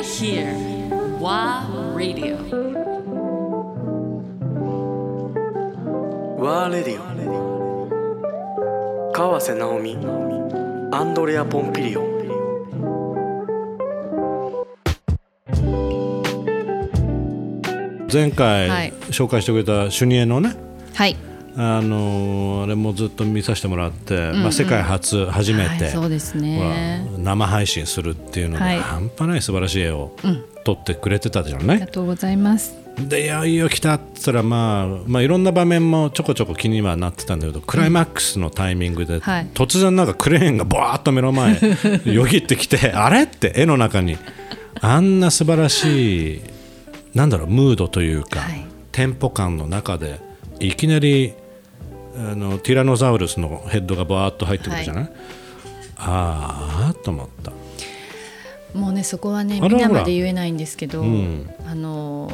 We're here. WA Radio. ワーレディオ川瀬直美アンドレア・ポンピリオン前回はい紹介してくれたシュニエのね、はい。あのーあれもずっと見させてもらって、まあ、世界初初めて、はいそうですね。生配信するっていうので、はい。半端ない素晴らしい絵を撮ってくれてたじゃんね。ありがとうございます。でいよいよ来たっつったら、まあ、まあいろんな場面もちょこちょこ気にはなってたんだけどクライマックスのタイミングで、はい。突然なんかクレーンがバーッと目の前 よぎってきてあれって絵の中にあんな素晴らしいなんだろうムードというか、はい。テンポ感の中でいきなりあのティラノザウルスのヘッドがバーッと入ってくるじゃない、ああと思った。もうねそこはね皆まで言えないんですけど、ん。あの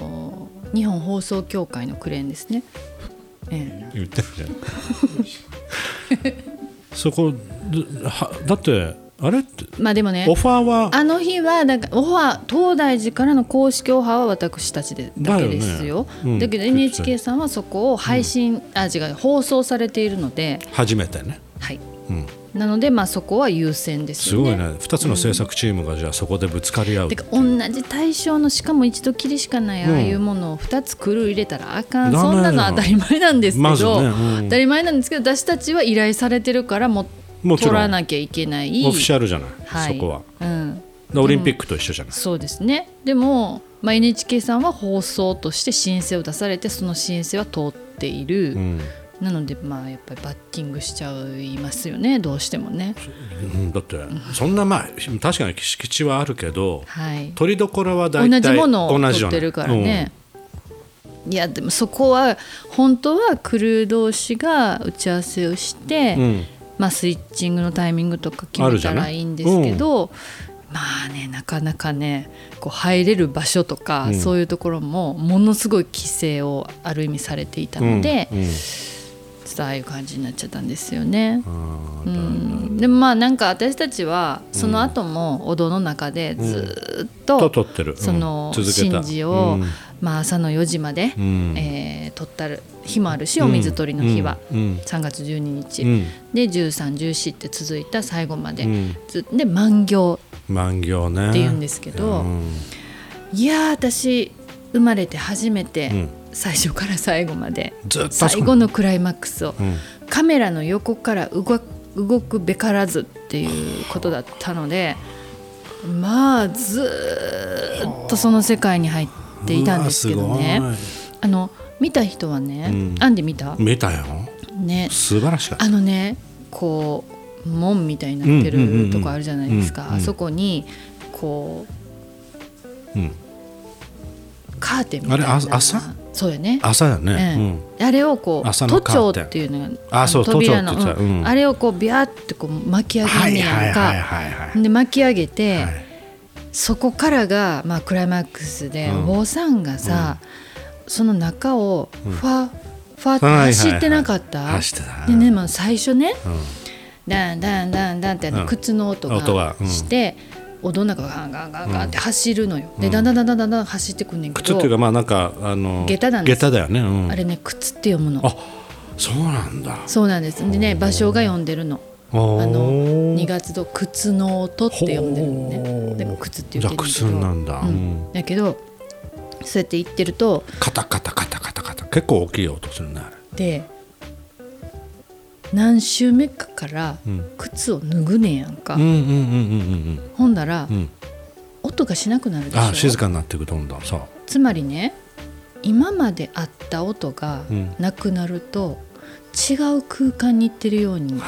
ー日本放送協会のクレーンですね。え言ってるじゃん。そこだはだってあれってえ、まあでもねオファーは？あの日はだからオファー東大寺からの公式オファーは私たちでだけですよ。だよね。うん。だけど NHK さんはそこを配信、あ違う放送されているので、初めてね、はい。うん、なのでまあそこは優先ですよね。すごいね。2つの制作チームがじゃあそこでぶつかり合う、てか同じ対象のしかも一度きりしかないああいうものを2つクルー入れたらあかん、そんなの当たり前なんですけど、まずね。うん。当たり前なんですけど私たちは依頼されてるからももちろん。取らなきゃいけない。オフィシャルじゃない、はい、そこは。うん、でオリンピックと一緒じゃない、そうですね。でも、まあ、NHK さんは放送として申請を出されてその申請は通っている、うん。なのでまあやっぱりバッティングしちゃいますよねどうしてもね。うん。だってそんなまあ確かに敷地はあるけどはい。取りどころは大同体じものを取ってるからね、いやでもそこは本当はクルー同士が打ち合わせをして、うんうんまあ、スイッチングのタイミングとか決めたらいいんですけど、まあねなかなかねこう入れる場所とか、うん。そういうところもものすごい規制をある意味されていたので、うんうんちょああいう感じになっちゃったんですよね。あうーん、でもまあなんか私たちはその後もお堂の中でずっと、その神事を、うん。まあ、朝の4時まで、うん。えー取ったる。日もあるしお水取りの日は、うん。うん。3月12日、うん。で1314って続いた最後まで、で満行。万行ね。って言うんですけどうん。いやー私生まれて初めて、うん最初から最後までずっと最後のクライマックスを、うん。カメラの横から動くべからずっていうことだったのでまあずーっとその世界に入っていたんですけどね。あの見た人はね、うん。アンディ見た？見たよ。ね。素晴らしかった。あのねこう門みたいになってるとこあるじゃないですか、あそこにこううん。カーテンみたいなあれあ朝？そうやね。朝だね、ええあれをこう都庁っていうのがあそうの扉のうん。あれをこうビャーってこう巻き上うん、げんねはいはいやんか、はいはいはい。で巻き上げて、はい。そこからが、まあ、クライマックスで、うん。お坊さんがさ、その中をファ、ファってはいはいはい走ってなかった、走ってた。でね、まあ、最初ねうん。ダンダンダンダンって靴の音がして、お堂の中がガンガンガンガンって走るのよ、でだんだんだんだんだんだん走ってくんねんけど靴っていうかまあなんかあの下駄なんです下駄だよね、うん、あれね靴って読むのあそうなんだ。そうなんです。でね場所が読んでるの。ああの2 2月と靴の音って読んでるのね。でも靴って言ってるけじゃあ靴なんだ。ううん。だけどそうやって言ってるとカタカタカタカタカタ。結構大きい音するねあれ。で何週目かからうん。靴を脱ぐねんやんか、ほんだら、うんうん音がしなくなるでしょ。あ静かになっていくどんどんそう。つまりね今まであった音がうん。なくなると、違う空間に行ってるように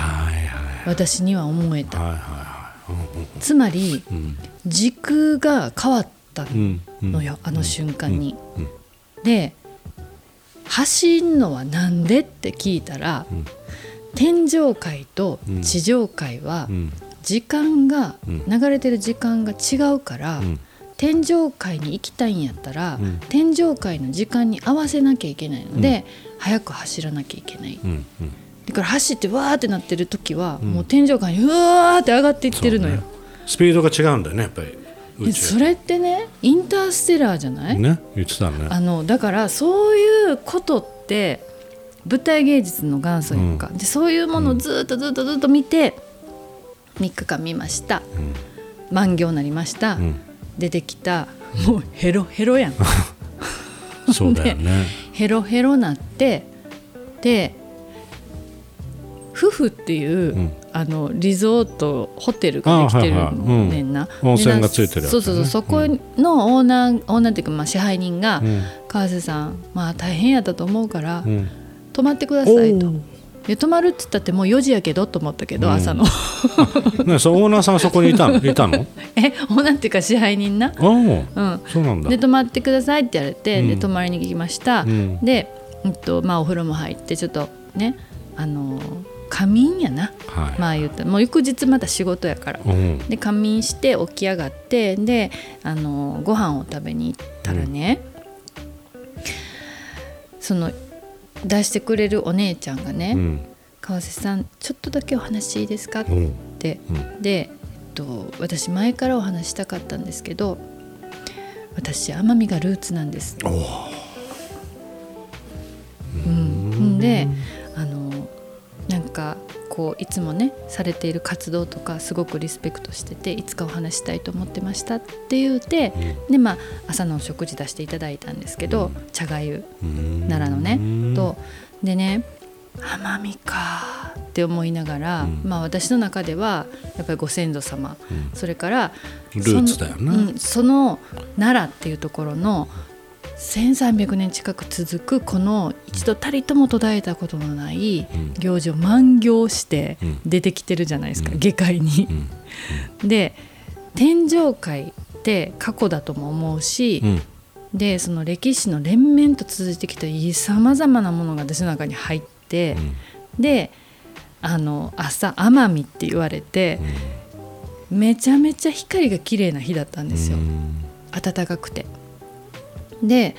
私には思えた。はいはいはい。つまりうん。時空が変わったうんうん。のよ、あの瞬間に。で走んのはなんでって聞いたら、うん天上界とうん。地上界はうん。時間が、うん。流れてる時間が違うから、うん。天上界に行きたいんやったら、うん。天上界の時間に合わせなきゃいけないので、早く走らなきゃいけない。だから走ってわーってなってる時は、ん。もう天上界にうわーって上がっていってるのよ。ね。スピードが違うんだよねやっぱり。それってねインターステラーじゃない、ね言ってたね。あのだからそういうことって舞台芸術の元祖やんか、でそういうものをずっとずっとずっと見て3日間見ました、満行になりました、ん。出てきた。もうヘロヘロやん。そうだよね。ヘロヘロなってで夫婦っていう、ん。あのリゾートホテルができてるねんな、温泉がついてるね。そうそうそう。そこのオーナーオーナーっていうかまあ支配人がん「川瀬さんまあ大変やったと思うから、うん泊まってください」と。で泊まるっつったってもう4時やけどと思ったけど、うん。朝の。ねそうオーナーさんそこにいたのいたの？えオーナーっていうか支配人な？う。ん。そうなんだ。で泊まってくださいって言われて、うん。で泊まりに行きました、うん。で、うんとまあ、お風呂も入ってちょっとねあの仮眠やな、はい。まあ言ったらもう翌日また仕事やから、うん。で仮眠して起き上がってであのご飯を食べに行ったらね、その出してくれるお姉ちゃんがね「うん。川瀬さんちょっとだけお話いいですか?」っうん。て、うん。で、えっと、私前からお話したかったんですけど私奄美がルーツなんです。うん、であのなんかこういつもねされている活動とかすごくリスペクトしてていつかお話したいと思ってましたって言うて、でまあ朝のお食事出していただいたんですけど、茶がゆうん。奈良のね、と。でね奄美かって思いながら、うん。まあ私の中ではやっぱりご先祖様、うん。それからルーツだよな。その,、うん、その奈良っていうところの1300年近く続くこの一度たりとも途絶えたことのないうん。行事を満行してうん。出てきてるじゃないですか、うん。下界に。う。ん。で天上界って過去だとも思うし、うん。でその歴史の連綿と続いてきたさまざまなものが私の中に入って、であの朝奄美って言われて、めちゃめちゃ光が綺麗な日だったんですよ、暖かくて。で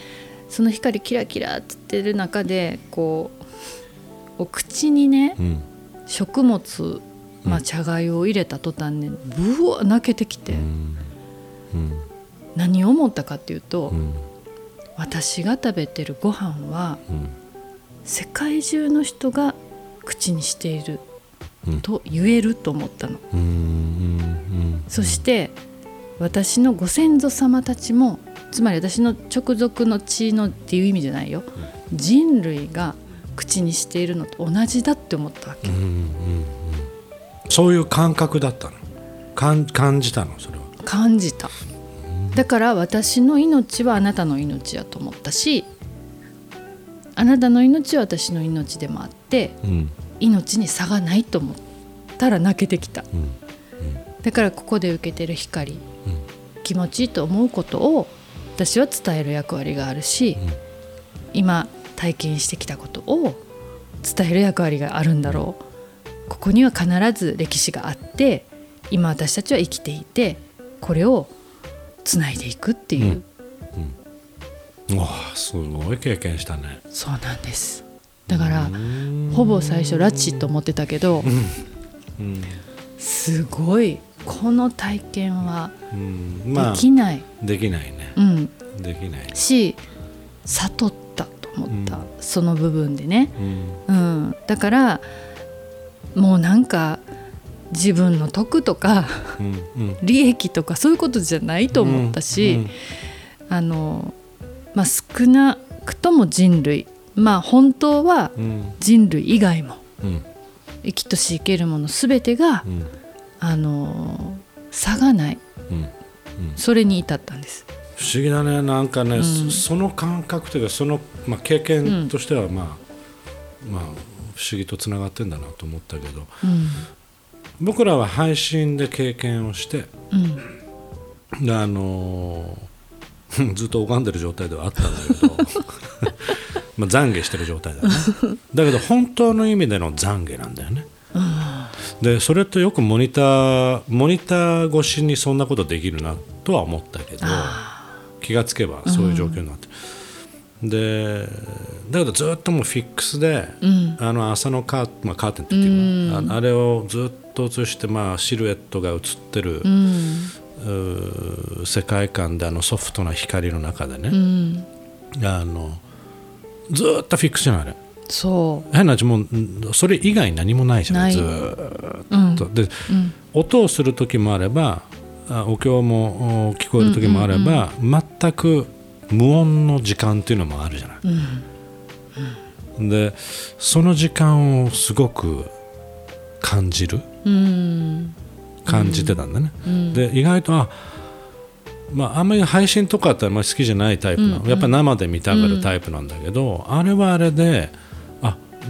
その光キラキラってってる中でこうお口にねうん。食物、まあ、茶がゆを入れた途端ねぶわ泣けてきて、うん。何を思ったかっていうと、うん。私が食べてるご飯はうん。世界中の人が口にしているうんと言えると思ったの、そして私のご先祖様たちもつまり私の直属の血のっていう意味じゃないよ、人類が口にしているのと同じだって思ったわけ、うんうんうんそういう感覚だったの。感感じたのそれは。感じた。だから私の命はあなたの命やと思ったしあなたの命は私の命でもあってうん。命に差がないと思ったら泣けてきた。うん。だからここで受けてる光、気持ちいいと思うことを私は伝える役割があるし、今体験してきたことを伝える役割があるんだろう。ここには必ず歴史があって今私たちは生きていてこれをつないでいくっていう、わあすごい経験したね。そうなんです。だからほぼ最初拉致と思ってたけど、うん。すごいこの体験はできない、できないね。うん、できないし悟ったと思った、うん。その部分でね、うん。うん、だからもうなんか自分の得とか利益とかそういうことじゃないと思ったし、あのまあ、少なくとも人類まあ本当はうん。人類以外もうん。生きとし生けるもの全てが、うんあの差がない。うんそれに至ったんです。不思議だね。なんかね、ん。そその感覚というかその、まあ、経験としては、まあまあ不思議とつながってんだなと思ったけど。うん。僕らは配信で経験をしてうん。であのー ずっと拝んでる状態ではあったんだけど まあ懺悔してる状態だね。だけど本当の意味での懺悔なんだよねでそれとよくモニターモニター越しにそんなことできるなとは思ったけど気がつけばそういう状況になって、でだけどずっともうフィックスで、うん。あの朝のカー,、まあ、カーテンっていうの、ああれをずっと映して、まあ、シルエットが映ってる、世界観であのソフトな光の中でね、うん。あのずーっとフィクショナルそ変な話もうそれ以外何もないじゃないない。ずーっう、うん。とでうん。音をする時もあればあお経もお聞こえる時もあれば、全く無音の時間っていうのもあるじゃない。でその時間をすごく感じる。うん。感じてたんだね。うん。で意外とあまあ、あんまり配信とかってあんまり好きじゃないタイプなの、うんうん。やっぱり生で見たがるタイプなんだけど、あれはあれであ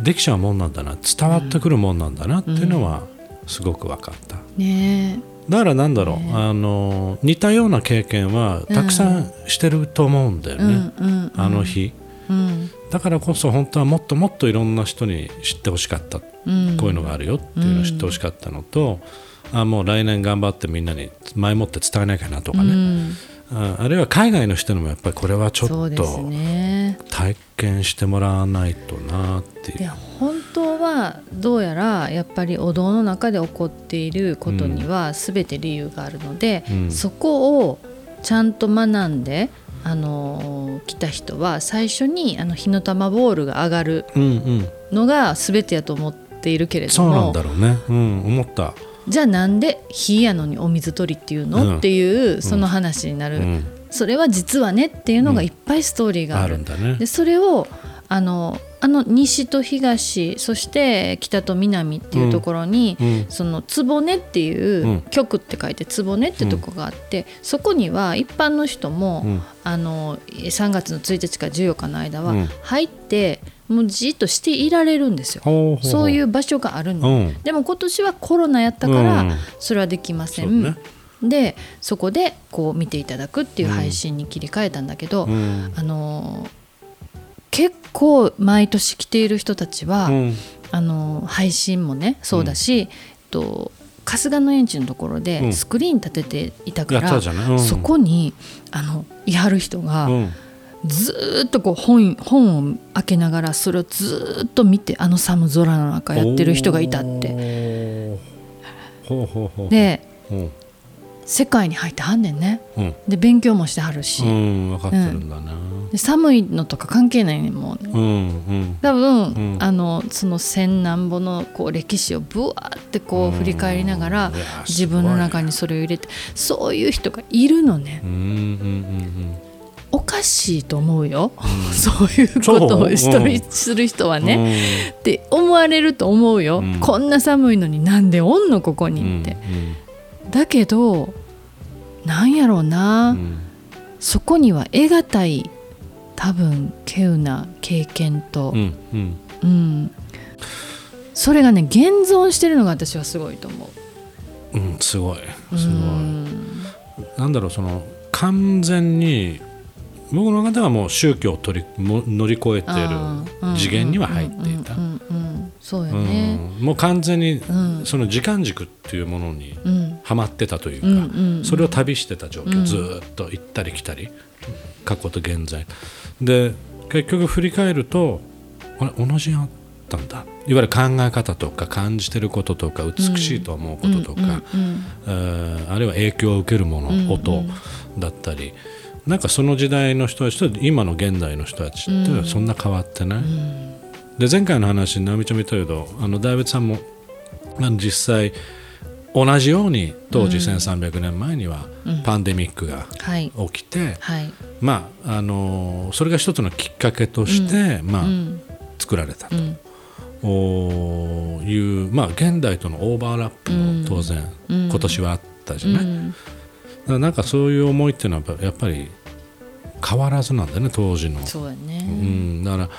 できちゃうもんなんだな伝わってくるもんなんだなっていうのはすごく分かった。ねだからなんだろう、あの似たような経験はたくさんしてると思うんだよね、うんあの日。うん。だからこそ本当はもっともっといろんな人に知ってほしかった、うん。こういうのがあるよっていうのを知ってほしかったのと、あもう来年頑張ってみんなに前もって伝えなきゃなとかね、うんああるいは海外の人にもやっぱりこれはちょっとね。体験してもらわないとなっていう。で本当はどうやらやっぱりお堂の中で起こっていることには全て理由があるので、うん。そこをちゃんと学んで、あのー来た人は最初にあの火の玉ボールが上がるうんうん。のが全てやと思っているけれどそうなんもだろうね。うん思った、じゃあなんで火やのにお水取りっていうの、うん。っていうその話になる、うん、それは実はねっていうのがいっぱいストーリーがある。あるんだね。でそれをあのあの西と東そして北と南っていうところに、うんその壺ねっていう、うん。局って書いて壺ねってとこがあって、そこには一般の人も、うん。あの3月の1日から14日の間はうん。入って、もうじっとしていられるんですよ。そういう場所があるん。でも今年はコロナやったから、うん。それはできませ。ん。ね。でそこでこう見ていただくっていう配信に切り替えたんだけど、うん。あのー結構毎年来ている人たちは、うん。あのー配信もねそうだし、えっと春日の園地のところうん。でスクリーン立てていたから、うん。そこにあのいはる人が、うん。ずーっとこう本本を開けながらそれをずーっと見てあの寒空の中やってる人がいたって。でうん世界に入ってはんねんね。うん。で勉強もしてはるし、うん分かってるんだな。で寒いのとか関係ないねんもうね。うんうん。多分、うん。あのその千何ぼのこう歴史をぶわーってこう振り返りながら自分の中にそれを入れてそういう人がいるのね。うんうんうんおかしいと思うよ、そういうことをする人はうん。ね、って思われると思うよ、うん。こんな寒いのになんでおんのここうんにって、だけどなんやろうな、うんそこには得難い多分稀有な経験と、うんうん。うん、それがね現存してるのが私はすごいと思う。うんすごい。すごい。うんなんだろうその完全に僕の中ではもう宗教を取りも乗り越えてる次元には入っていた。うんうんうんうんそうようね。ん。もう完全にうん。その時間軸っていうものにうん。はまってたというか、うんうんそれを旅してた状況、うん。ずーっと行ったり来たり過去と現在。で結局振り返るとあれ同じやったんだ。いわゆる考え方とか感じてることとか美しいと思うこととか、あるいは影響を受けるもの、うんうん。音だったり。なんかその時代の人たちと今の現代の人たちってそんな変わってない、で前回の話直美ちゃんも言ったけどあの大仏さんも実際同じように当時1300年前にはパンデミックがはい。起きて、はい。まああのそれが一つのきっかけとして、作られたとういう、まあ、現代とのオーバーラップも当然、うん。今年はあったじうゃない、だん。からなんかそういう思いっていうのはやっぱり変わらずなんだよね当時の。そうやうね。ん、だからうん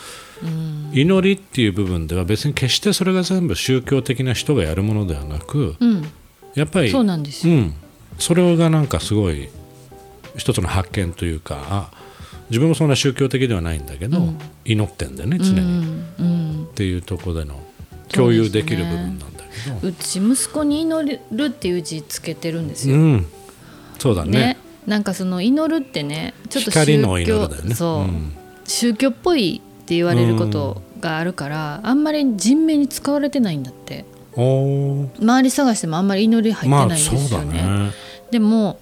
祈りっていう部分では別に決してそれが全部宗教的な人がやるものではなくうんやっぱりそうなんですよ。うん、それがなんかすごい一つの発見というかあ自分もそんな宗教的ではないんだけど、うん。祈ってんだよね常に、っうん。うん。ていうところでの共有できる部分なんだけど。うち息子に祈るっていう字つけてるんですよ。うん。そうだね。ね、なんかその祈るってねちょっと光の祈りだよね。そう、ん。宗教っぽいって言われることがあるから、あんまり人名に使われてないんだって。周り探してもあんまり祈り入ってまあないんですそうだよね,、ねでも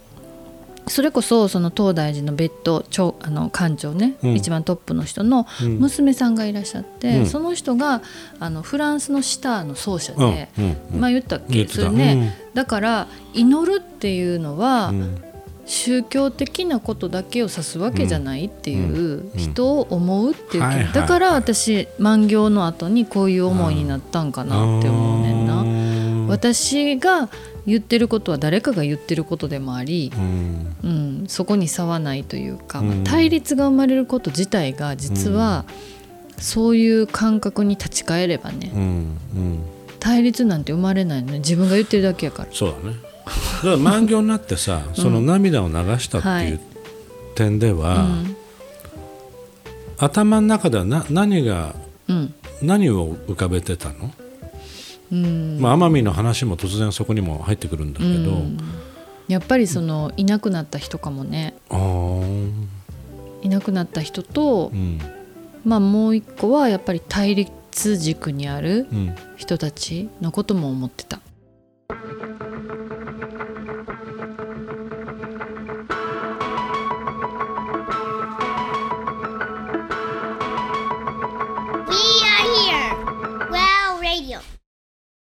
それこそその東大寺の別途長あの館長ね、うん。一番トップの人のうん。娘さんがいらっしゃって、うん。その人があのフランスのシターの奏者うん。で、うん。うん。まあ言ったっけそれね、だから祈るっていうのは、うん宗教的なことだけを指すわけじゃないっていううん。人を思うっていうだから私万行の後にこういう思いになったんかなって思うねんな。な私が言ってることは誰かが言ってることでもあり、うん。うん、そこに差はないというか、まあうん。対立が生まれること自体が実はそういう感覚に立ち返ればね、うん。うん。対立なんて生まれないのね。自分が言ってるだけやから。そうだねだから満行になってさその涙を流したっていう点では、うん。頭の中ではな何がうん。何を浮かべてたの、うん。まあ、奄美の話も突然そこにも入ってくるんだけど、うん。やっぱりそのいなくなった人かもね。いなくなった人とう、ん。まあもう一個はやっぱり対立軸にあるうん。人たちのことも思ってた。